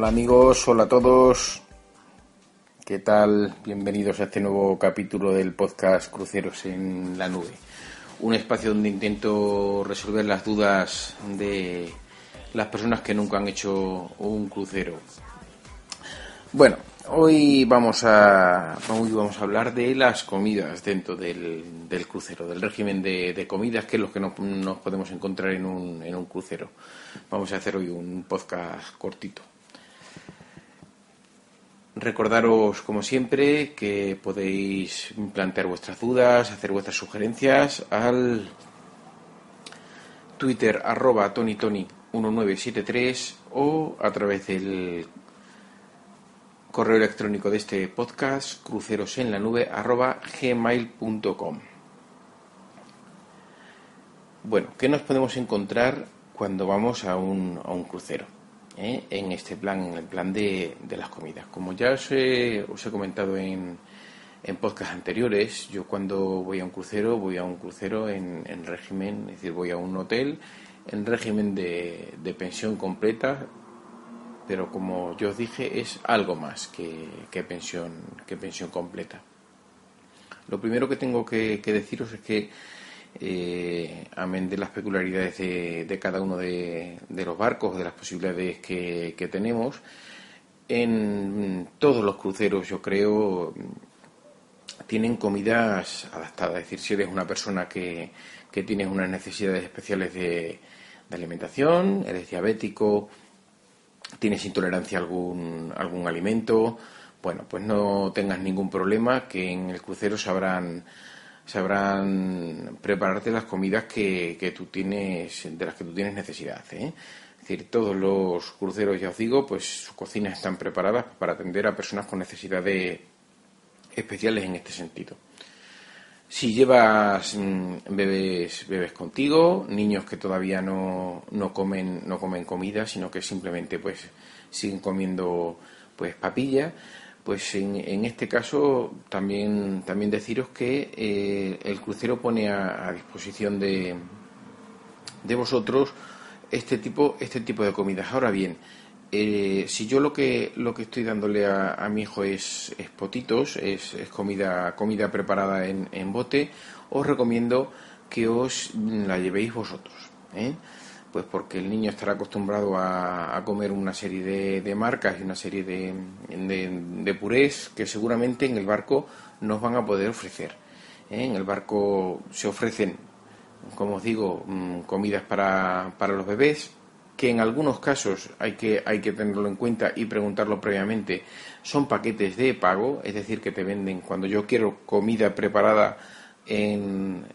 Hola amigos, hola a todos. ¿Qué tal? Bienvenidos a este nuevo capítulo del podcast Cruceros en la Nube. Un espacio donde intento resolver las dudas de las personas que nunca han hecho un crucero. Bueno, hoy vamos a, hoy vamos a hablar de las comidas dentro del, crucero, del régimen de, comidas, que es lo que nos, nos podemos encontrar en un, en un crucero. Vamos a hacer hoy un podcast cortito. Recordaros, como siempre, que podéis plantear vuestras dudas, hacer vuestras sugerencias al Twitter arroba TonyTony1973 o a través del correo electrónico de este podcast crucerosenlanube arroba gmail.com. Bueno, ¿qué nos podemos encontrar cuando vamos a un, a un crucero? ¿Eh? en este plan, en el plan de, las comidas. Como ya os he, comentado en, en podcasts anteriores, yo cuando voy a un crucero, voy a un crucero en, régimen, es decir, voy a un hotel en régimen de, de, pensión completa, pero como yo os dije, es algo más que, que pensión, que pensión completa. Lo primero que tengo que deciros es que eh, amén de las peculiaridades de, cada uno de, los barcos, de las posibilidades que, tenemos. En todos los cruceros, yo creo, tienen comidas adaptadas. Es decir, si eres una persona que, que tienes unas necesidades especiales de, alimentación, eres diabético, tienes intolerancia a algún, algún alimento, bueno, pues no tengas ningún problema, que en el crucero sabrán sabrán prepararte las comidas que, que, tú tienes, de las que tú tienes necesidad. ¿eh? Es decir, todos los cruceros, ya os digo, pues sus cocinas están preparadas para atender a personas con necesidades especiales en este sentido. Si llevas mm, bebés, bebés contigo, niños que todavía no, no, comen, no comen comida, sino que simplemente pues siguen comiendo pues papilla, pues en, este caso también, también deciros que eh, el crucero pone a, disposición de, de, vosotros este tipo, este tipo de comidas. Ahora bien, eh, si yo lo que, lo que estoy dándole a, mi hijo es, es potitos, es, comida, comida preparada en, en bote, os recomiendo que os la llevéis vosotros. ¿eh? Pues porque el niño estará acostumbrado a, comer una serie de, marcas y una serie de, de, purés que seguramente en el barco nos van a poder ofrecer. ¿eh? En el barco se ofrecen, como os digo, mm, comidas para, para los bebés, que en algunos casos hay que, hay que tenerlo en cuenta y preguntarlo previamente, son paquetes de pago, es decir, que te venden cuando yo quiero comida preparada en,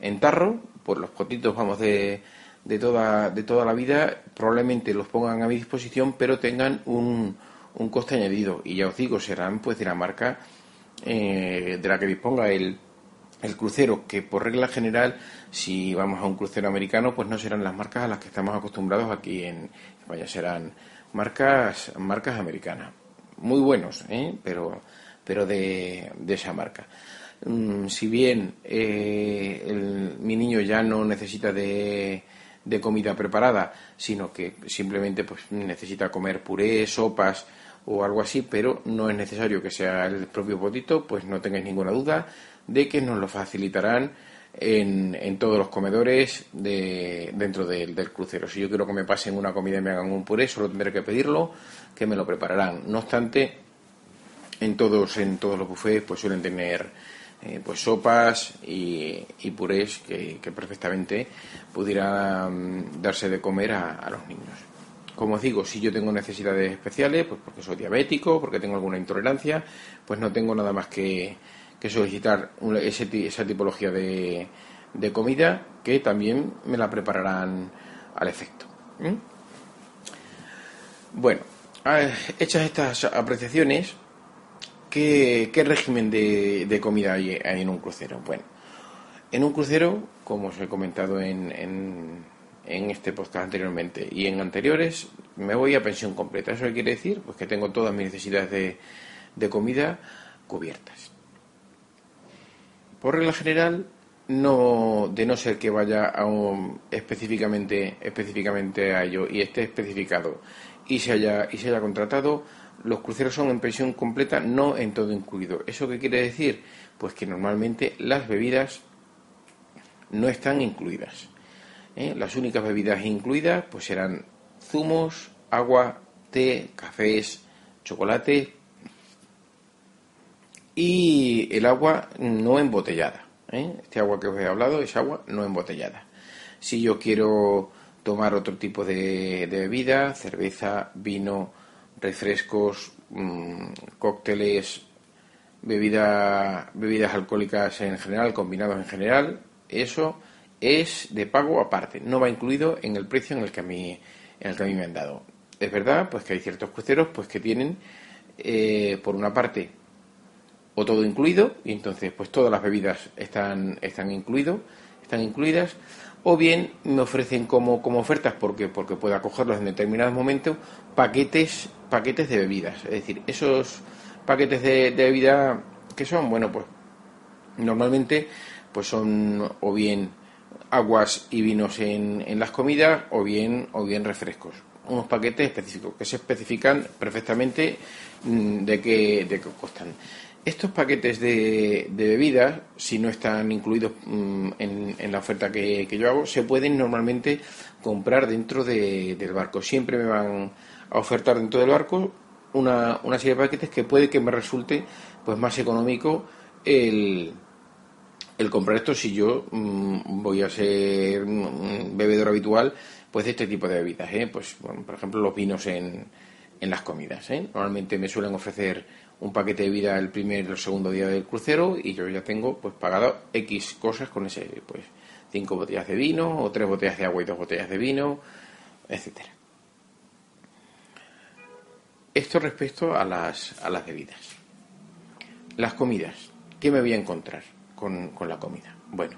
en tarro, pues los potitos vamos de de toda, de toda la vida, probablemente los pongan a mi disposición, pero tengan un, un coste añadido. Y ya os digo, serán pues de la marca eh, de la que disponga el, el crucero, que por regla general, si vamos a un crucero americano, pues no serán las marcas a las que estamos acostumbrados aquí en España, serán marcas, marcas americanas. Muy buenos, ¿eh? pero, pero de, de esa marca. Mm, si bien eh, mi niño ya no necesita de de comida preparada, sino que simplemente pues, necesita comer puré, sopas o algo así, pero no es necesario que sea el propio potito, pues no tengáis ninguna duda de que nos lo facilitarán en, en todos los comedores de, dentro del crucero. Si yo quiero que me pasen una comida y me hagan un puré, solo tendré que pedirlo, que me lo prepararán. No obstante, en todos, en todos los buffets pues suelen tener eh, pues sopas y, purés que, perfectamente pudieran darse de comer a, los niños. Como os digo, si yo tengo necesidades especiales, pues porque soy diabético, porque tengo alguna intolerancia, pues no tengo nada más que, solicitar esa tipología de, comida que también me la prepararán al efecto. Bueno, ah, hechas estas apreciaciones, ¿Qué, régimen de, comida hay, en un crucero? Bueno, en un crucero, como os he comentado en, en, este podcast anteriormente y en anteriores, me voy a pensión completa. ¿Eso qué quiere decir? Pues que tengo todas mis necesidades de, de comida cubiertas. Por regla general, no, de no ser que vaya a un, específicamente, específicamente a ello y esté especificado y se haya, y se haya contratado, los cruceros son en pensión completa, no en todo incluido. ¿Eso qué quiere decir? Pues que normalmente las bebidas no están incluidas. ¿eh? Las únicas bebidas incluidas pues serán zumos, agua, té, cafés, chocolate y el agua no embotellada. ¿eh? Este agua que os he hablado es agua no embotellada. Si yo quiero tomar otro tipo de, bebida, cerveza, vino, refrescos, mm, cócteles, bebida, bebidas alcohólicas en general, combinados en general, eso es de pago aparte, no va incluido en el precio en el que a mí, en el que a mí me han dado. Es verdad, pues que hay ciertos cruceros pues que tienen, eh, por una parte, o todo incluido, y entonces pues todas las bebidas están, están incluido, están incluidas, o bien me ofrecen como, como ofertas porque, porque pueda cogerlos en determinados momentos paquetes, paquetes de bebidas. Es decir, esos paquetes de, de bebida que son, bueno, pues normalmente pues son o bien aguas y vinos en, en las comidas o bien, o bien refrescos. Unos paquetes específicos que se especifican perfectamente mm, de qué, de qué costan. Estos paquetes de, de bebidas, si no están incluidos mm, en, la oferta que, yo hago, se pueden normalmente comprar dentro del barco. Siempre me van a ofertar dentro del barco una, serie de paquetes que puede que me resulte pues más económico el, comprar esto si yo mm, voy a ser un bebedor habitual pues de este tipo de bebidas ¿eh? pues por ejemplo los vinos en, en las comidas ¿eh? normalmente me suelen ofrecer un paquete de vida el primer y el segundo día del crucero y yo ya tengo pues pagado x cosas con ese pues cinco botellas de vino o tres botellas de agua y dos botellas de vino etcétera. Esto respecto a las a las bebidas. Las comidas. Qué me voy a encontrar con, la comida. Bueno,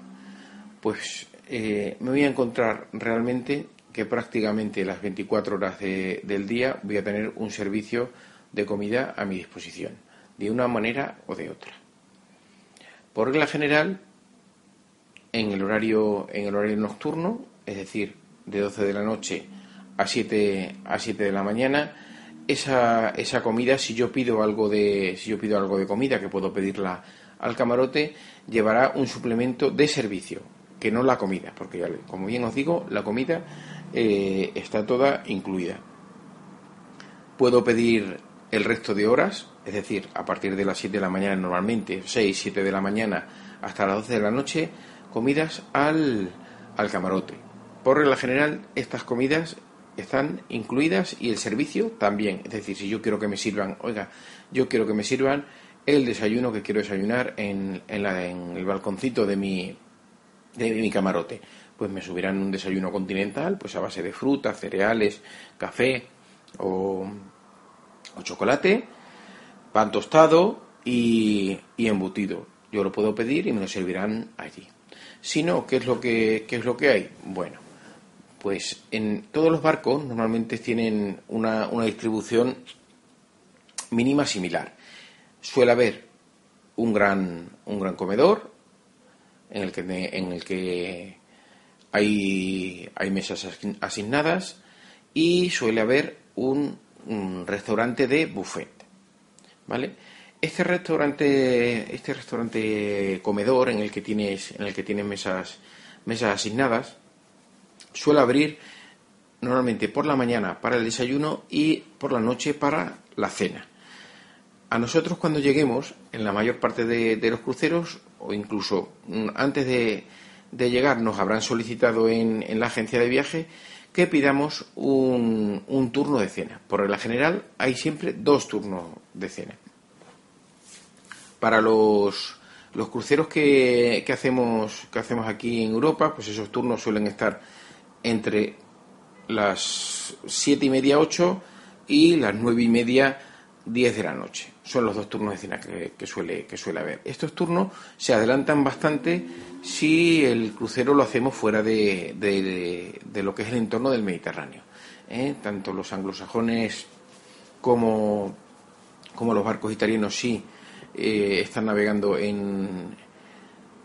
pues eh, me voy a encontrar realmente que prácticamente las 24 horas del día voy a tener un servicio de comida a mi disposición, de una manera o de otra. Por regla general, en el horario, en el horario nocturno, es decir, de 12 de la noche a 7, a 7 de la mañana, esa, esa comida, si yo pido algo de, si yo pido algo de comida, que puedo pedirla al camarote llevará un suplemento de servicio, que no la comida, porque como bien os digo, la comida eh, está toda incluida. Puedo pedir el resto de horas, es decir, a partir de las 7 de la mañana normalmente, 6, 7 de la mañana hasta las 12 de la noche, comidas al, al camarote. Por regla general, estas comidas están incluidas y el servicio también. Es decir, si yo quiero que me sirvan, oiga, yo quiero que me sirvan el desayuno que quiero desayunar en, la, en el balconcito de mi, de mi camarote. Pues me subirán un desayuno continental, pues a base de frutas, cereales, café o, o chocolate, pan tostado y, y, embutido. Yo lo puedo pedir y me lo servirán allí. Si no, ¿qué es lo que, qué es lo que hay? Bueno, pues en todos los barcos normalmente tienen una, una distribución mínima similar suele haber un gran, un gran comedor en el que, en el que hay, hay mesas asignadas y suele haber un, restaurante de buffet. ¿Vale? Este restaurante, este restaurante comedor en el que tienes, en el que tienes mesas, mesas asignadas, suele abrir normalmente por la mañana para el desayuno y por la noche para la cena. A nosotros cuando lleguemos, en la mayor parte de, los cruceros, o incluso mm, antes de, llegar, nos habrán solicitado en, la agencia de viaje que pidamos un, turno de cena. Por regla general, hay siempre dos turnos de cena. Para los, cruceros que, hacemos, aquí en Europa, pues esos turnos suelen estar entre las siete y media, ocho y las nueve y media, diez de la noche son los dos turnos de cena que, suele, que suele haber. Estos turnos se adelantan bastante si el crucero lo hacemos fuera de, de, lo que es el entorno del Mediterráneo. ¿eh? Tanto los anglosajones como, como los barcos italianos sí eh, están navegando en,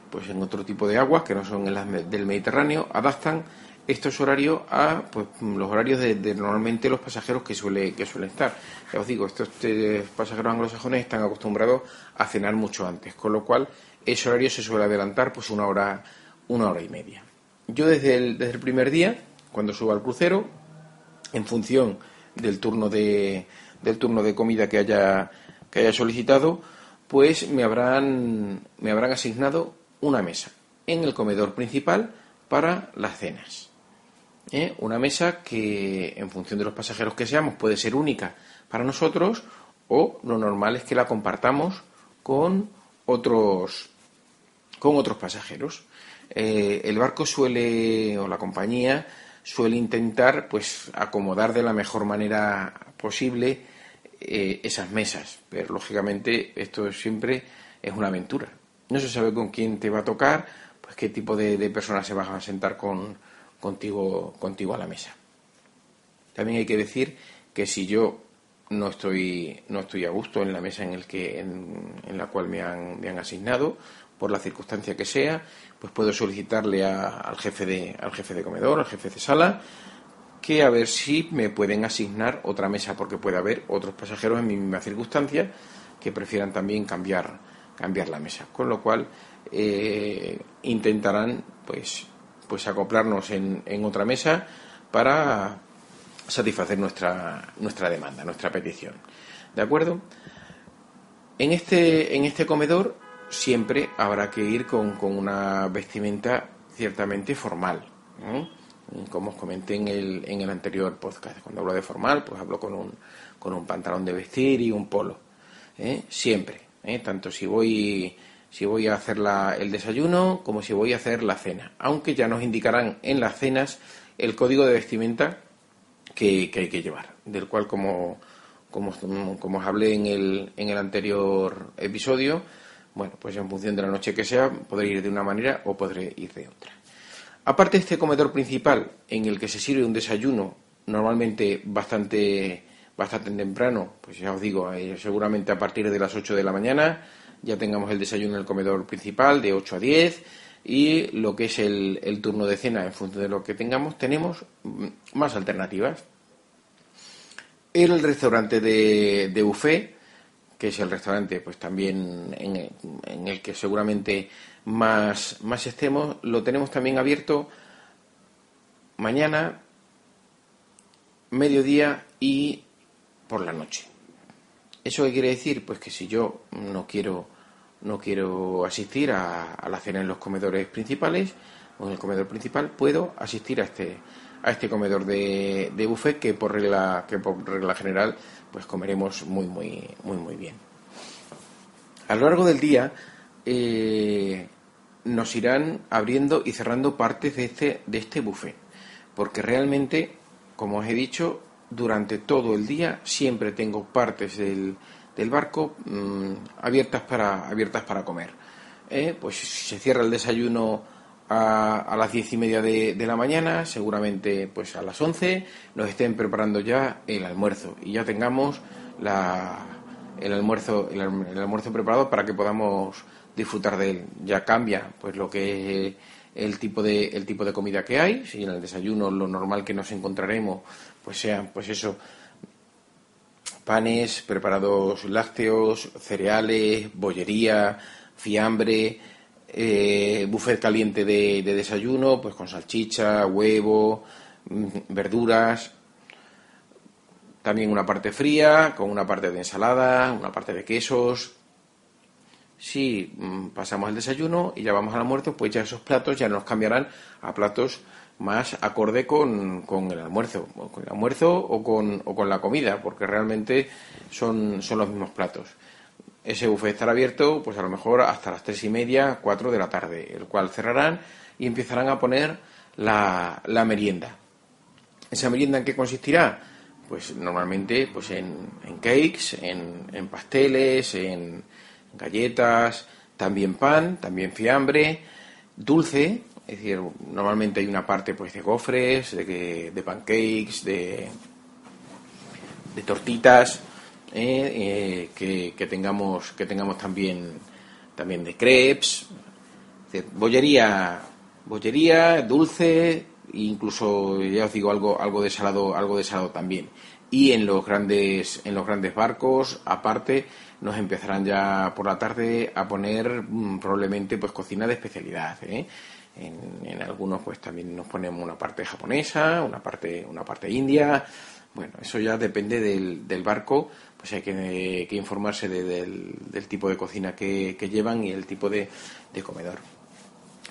pues en otro tipo de aguas que no son las del Mediterráneo, adaptan estos horarios a pues, los horarios de, normalmente los pasajeros que suele que suelen estar. Ya os digo, estos eh, pasajeros anglosajones están acostumbrados a cenar mucho antes, con lo cual ese horario se suele adelantar pues una hora una hora y media. Yo desde el, desde el primer día, cuando subo al crucero, en función del turno de del turno de comida que haya que haya solicitado, pues me habrán me habrán asignado una mesa en el comedor principal para las cenas. ¿Eh? Una mesa que, en función de los pasajeros que seamos, puede ser única para nosotros o lo normal es que la compartamos con otros, con otros pasajeros. Eh, el barco suele, o la compañía, suele intentar pues acomodar de la mejor manera posible eh, esas mesas, pero lógicamente esto siempre es una aventura. No se sabe con quién te va a tocar, pues qué tipo de, de personas se van a sentar con, contigo, contigo a la mesa. También hay que decir que si yo no estoy, no estoy a gusto en la mesa en, el que, en, la cual me han, me han, asignado, por la circunstancia que sea, pues puedo solicitarle al, jefe de, al jefe de comedor, al jefe de sala, que a ver si me pueden asignar otra mesa, porque puede haber otros pasajeros en mi misma circunstancia que prefieran también cambiar, cambiar la mesa. Con lo cual eh, intentarán pues pues acoplarnos en, en otra mesa para satisfacer nuestra, nuestra demanda, nuestra petición. ¿De acuerdo? En este, en este comedor siempre habrá que ir con, con una vestimenta ciertamente formal. Como os comenté en el, en el anterior podcast. Cuando hablo de formal, pues hablo con un, con un pantalón de vestir y un polo. ¿eh? Siempre. ¿eh? Tanto si voy si voy a hacer el desayuno como si voy a hacer la cena, aunque ya nos indicarán en las cenas el código de vestimenta que, hay que llevar, del cual como, como, como, os hablé en el, en el anterior episodio, bueno, pues en función de la noche que sea, podré ir de una manera o podré ir de otra. Aparte de este comedor principal, en el que se sirve un desayuno normalmente bastante, bastante temprano, pues ya os digo, eh, seguramente a partir de las 8 de la mañana, ya tengamos el desayuno en el comedor principal de 8 a 10 y lo que es el, turno de cena en función de lo que tengamos, tenemos más alternativas. El restaurante de, buffet, que es el restaurante pues también en, el que seguramente más, más estemos, lo tenemos también abierto mañana, mediodía y por la noche. ¿Eso qué quiere decir? Pues que si yo no quiero, no quiero asistir a, la cena en los comedores principales o en el comedor principal, puedo asistir a este, a este comedor de, buffet que por regla, que por regla general pues comeremos muy, muy, muy, muy bien. A lo largo del día eh, nos irán abriendo y cerrando partes de este, de este buffet, porque realmente, como os he dicho, durante todo el día siempre tengo partes del, del barco mm, abiertas, para, abiertas para comer. Eh, pues se cierra el desayuno a, a las diez y media de, de, la mañana, seguramente pues a las once nos estén preparando ya el almuerzo y ya tengamos la, el almuerzo el, el almuerzo preparado para que podamos disfrutar de él. Ya cambia pues lo que es el tipo de el tipo de comida que hay, si en el desayuno lo normal que nos encontraremos pues sean, pues eso, panes, preparados lácteos, cereales, bollería, fiambre, eh, buffet caliente de, desayuno, pues con salchicha, huevo, mm, verduras, también una parte fría, con una parte de ensalada, una parte de quesos. Si mm, pasamos el desayuno y ya vamos al almuerzo, pues ya esos platos ya nos cambiarán a platos más acorde con, con el almuerzo, con el almuerzo o con, o con la comida, porque realmente son, son los mismos platos. Ese buffet estará abierto, pues a lo mejor hasta las tres y media, cuatro de la tarde, el cual cerrarán y empezarán a poner la, la merienda. ¿Esa merienda en qué consistirá? Pues normalmente pues en, en cakes, en, en pasteles, en galletas, también pan, también fiambre, dulce, es decir, normalmente hay una parte pues de gofres, de, de pancakes, de, de tortitas, eh, eh, que, tengamos que tengamos también también de crepes, bollería, bollería, dulce, incluso ya os digo algo algo de salado algo de salado también. Y en los grandes en los grandes barcos aparte nos empezarán ya por la tarde a poner mm, probablemente pues cocina de especialidad ¿eh? En, algunos pues también nos ponemos una parte japonesa una parte una parte india bueno eso ya depende del, del barco pues hay que, informarse del, tipo de cocina que, llevan y el tipo de, de comedor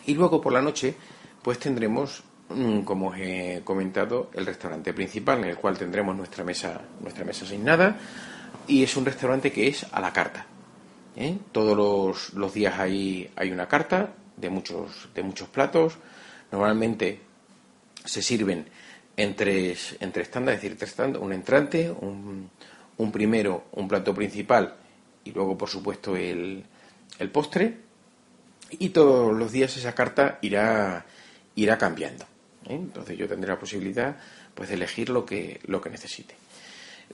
y luego por la noche pues tendremos Mm, como os he comentado, el restaurante principal en el cual tendremos nuestra mesa, nuestra mesa nada y es un restaurante que es a la carta. ¿eh? Todos los, días hay, hay una carta de muchos, de muchos platos. Normalmente se sirven en tres, en es decir, tres tandas, un entrante, un, un primero, un plato principal y luego, por supuesto, el, el postre. Y todos los días esa carta irá, irá cambiando. ¿eh? Entonces yo tendré la posibilidad pues de elegir lo que, lo que necesite.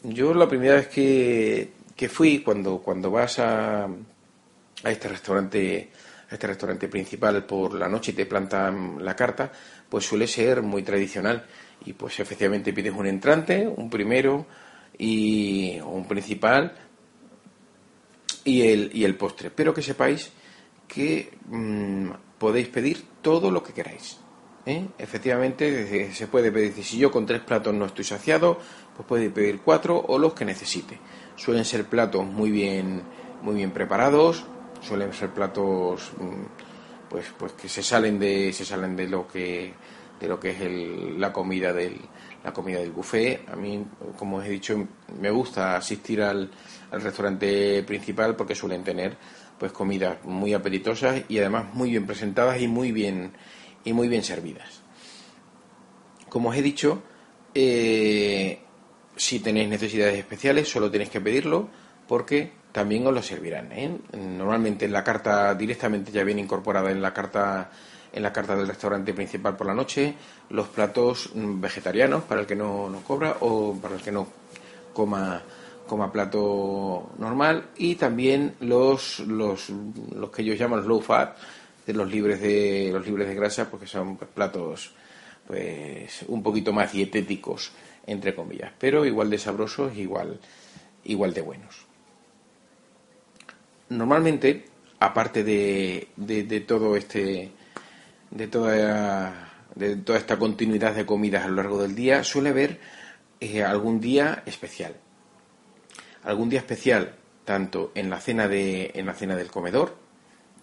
Yo la primera vez que, que fui, cuando, cuando vas a, a este restaurante este restaurante principal por la noche y te plantan la carta, pues suele ser muy tradicional. Y pues efectivamente pides un entrante, un primero y un principal y el, y el postre. Pero que sepáis que mm, podéis pedir todo lo que queráis. ¿eh? Efectivamente, se puede pedir, si yo con tres platos no estoy saciado, pues puede pedir cuatro o los que necesite. Suelen ser platos muy bien, muy bien preparados, suelen ser platos mm, pues, pues que se salen de, se salen de lo que de lo que es la comida del la comida del buffet. A mí, como os he dicho, me gusta asistir al, al restaurante principal porque suelen tener pues comidas muy apetitosas y además muy bien presentadas y muy bien y muy bien servidas. Como os he dicho, eh, si tenéis necesidades especiales, solo tenéis que pedirlo porque también os lo servirán. ¿eh? Normalmente en la carta directamente ya viene incorporada en la carta en la carta del restaurante principal por la noche los platos vegetarianos para el que no, no cobra o para el que no coma coma plato normal y también los, los, los que ellos llaman low fat los libres de los libres de grasa porque son platos pues un poquito más dietéticos entre comillas pero igual de sabrosos igual igual de buenos normalmente aparte de, de, todo este de toda de toda esta continuidad de comidas a lo largo del día suele haber eh, algún día especial algún día especial tanto en la cena de en la cena del comedor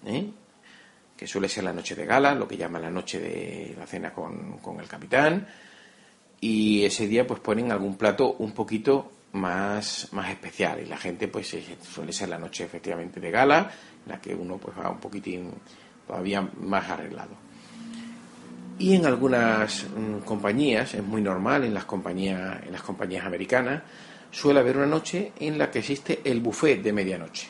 ¿eh? que suele ser la noche de gala, lo que llaman la noche de la cena con, el capitán, y ese día pues ponen algún plato un poquito más, más especial y la gente pues suele ser la noche efectivamente de gala, en la que uno pues va un poquitín todavía más arreglado. Y en algunas mm, compañías, es muy normal en las compañías, en las compañías americanas, suele haber una noche en la que existe el buffet de medianoche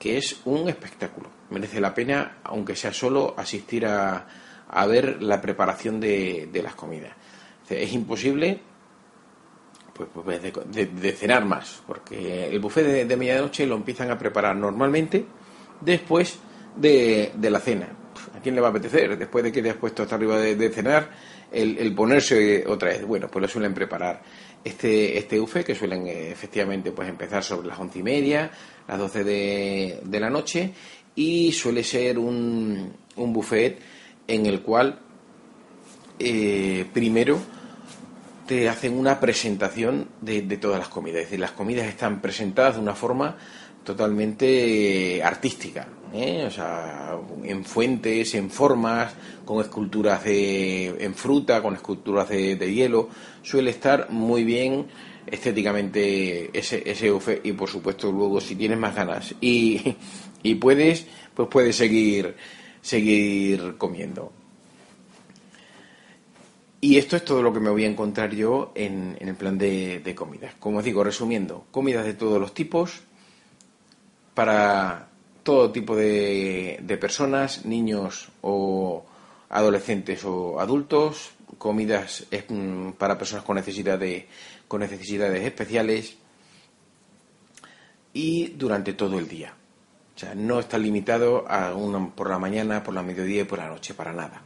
que es un espectáculo. Merece la pena, aunque sea solo, asistir a, a ver la preparación de, de, las comidas. Es imposible pues, pues de, cenar más, porque el buffet de, de, medianoche lo empiezan a preparar normalmente después de, de, la cena. ¿A quién le va a apetecer? Después de que te has puesto hasta arriba de, cenar, el, ponerse otra vez. Bueno, pues lo suelen preparar este, este buffet, que suelen eh, efectivamente pues empezar sobre las once y media, las 12 de, de la noche y suele ser un, un buffet en el cual eh, primero te hacen una presentación de, de, todas las comidas. Es decir, las comidas están presentadas de una forma totalmente artística, ¿eh? o sea, en fuentes, en formas, con esculturas de, en fruta, con esculturas de, hielo. Suele estar muy bien estéticamente ese, ese buffet y por supuesto luego si tienes más ganas y, y puedes, pues puedes seguir, seguir comiendo. Y esto es todo lo que me voy a encontrar yo en, en el plan de, de, comidas. Como os digo, resumiendo, comidas de todos los tipos para todo tipo de, de personas, niños o adolescentes o adultos, comidas mm, para personas con necesidad de, con necesidades especiales y durante todo el día. O sea, no está limitado a una por la mañana, por la mediodía y por la noche, para nada.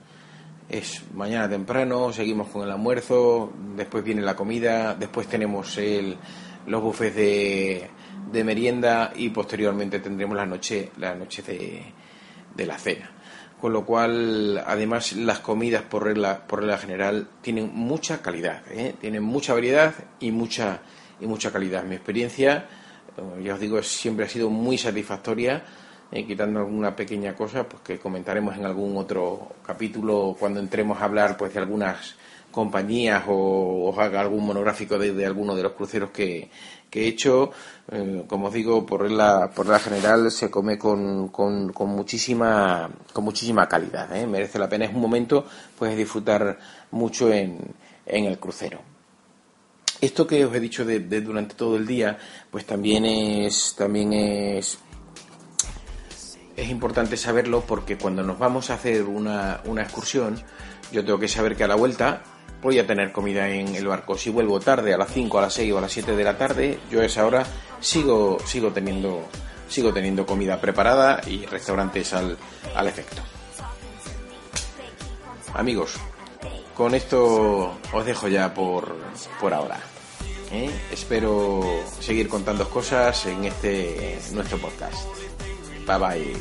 Es mañana temprano, seguimos con el almuerzo, después viene la comida, después tenemos el, los buffets de, de merienda y posteriormente tendremos la noche, la noche de, de la cena. Con lo cual, además, las comidas por regla, por regla general tienen mucha calidad, ¿eh? tienen mucha variedad y mucha, y mucha calidad. Mi experiencia, ya os digo, siempre ha sido muy satisfactoria eh, quitando alguna pequeña cosa pues que comentaremos en algún otro capítulo cuando entremos a hablar pues de algunas compañías o, haga algún monográfico de, alguno de los cruceros que, he hecho. Eh, como os digo, por la, por la general se come con, con, muchísima, con muchísima calidad. ¿eh? Merece la pena. Es un momento pues disfrutar mucho en, en el crucero. Esto que os he dicho de, de, durante todo el día, pues también es, también es es importante saberlo porque cuando nos vamos a hacer una, una excursión, yo tengo que saber que a la vuelta voy a tener comida en el barco. Si vuelvo tarde, a las 5, a las 6 o a las 7 de la tarde, yo a esa hora sigo, sigo, teniendo, sigo teniendo comida preparada y restaurantes al, al efecto. Amigos, con esto os dejo ya por, por ahora. ¿eh? Espero seguir contando cosas en este nuestro podcast. Bye bye.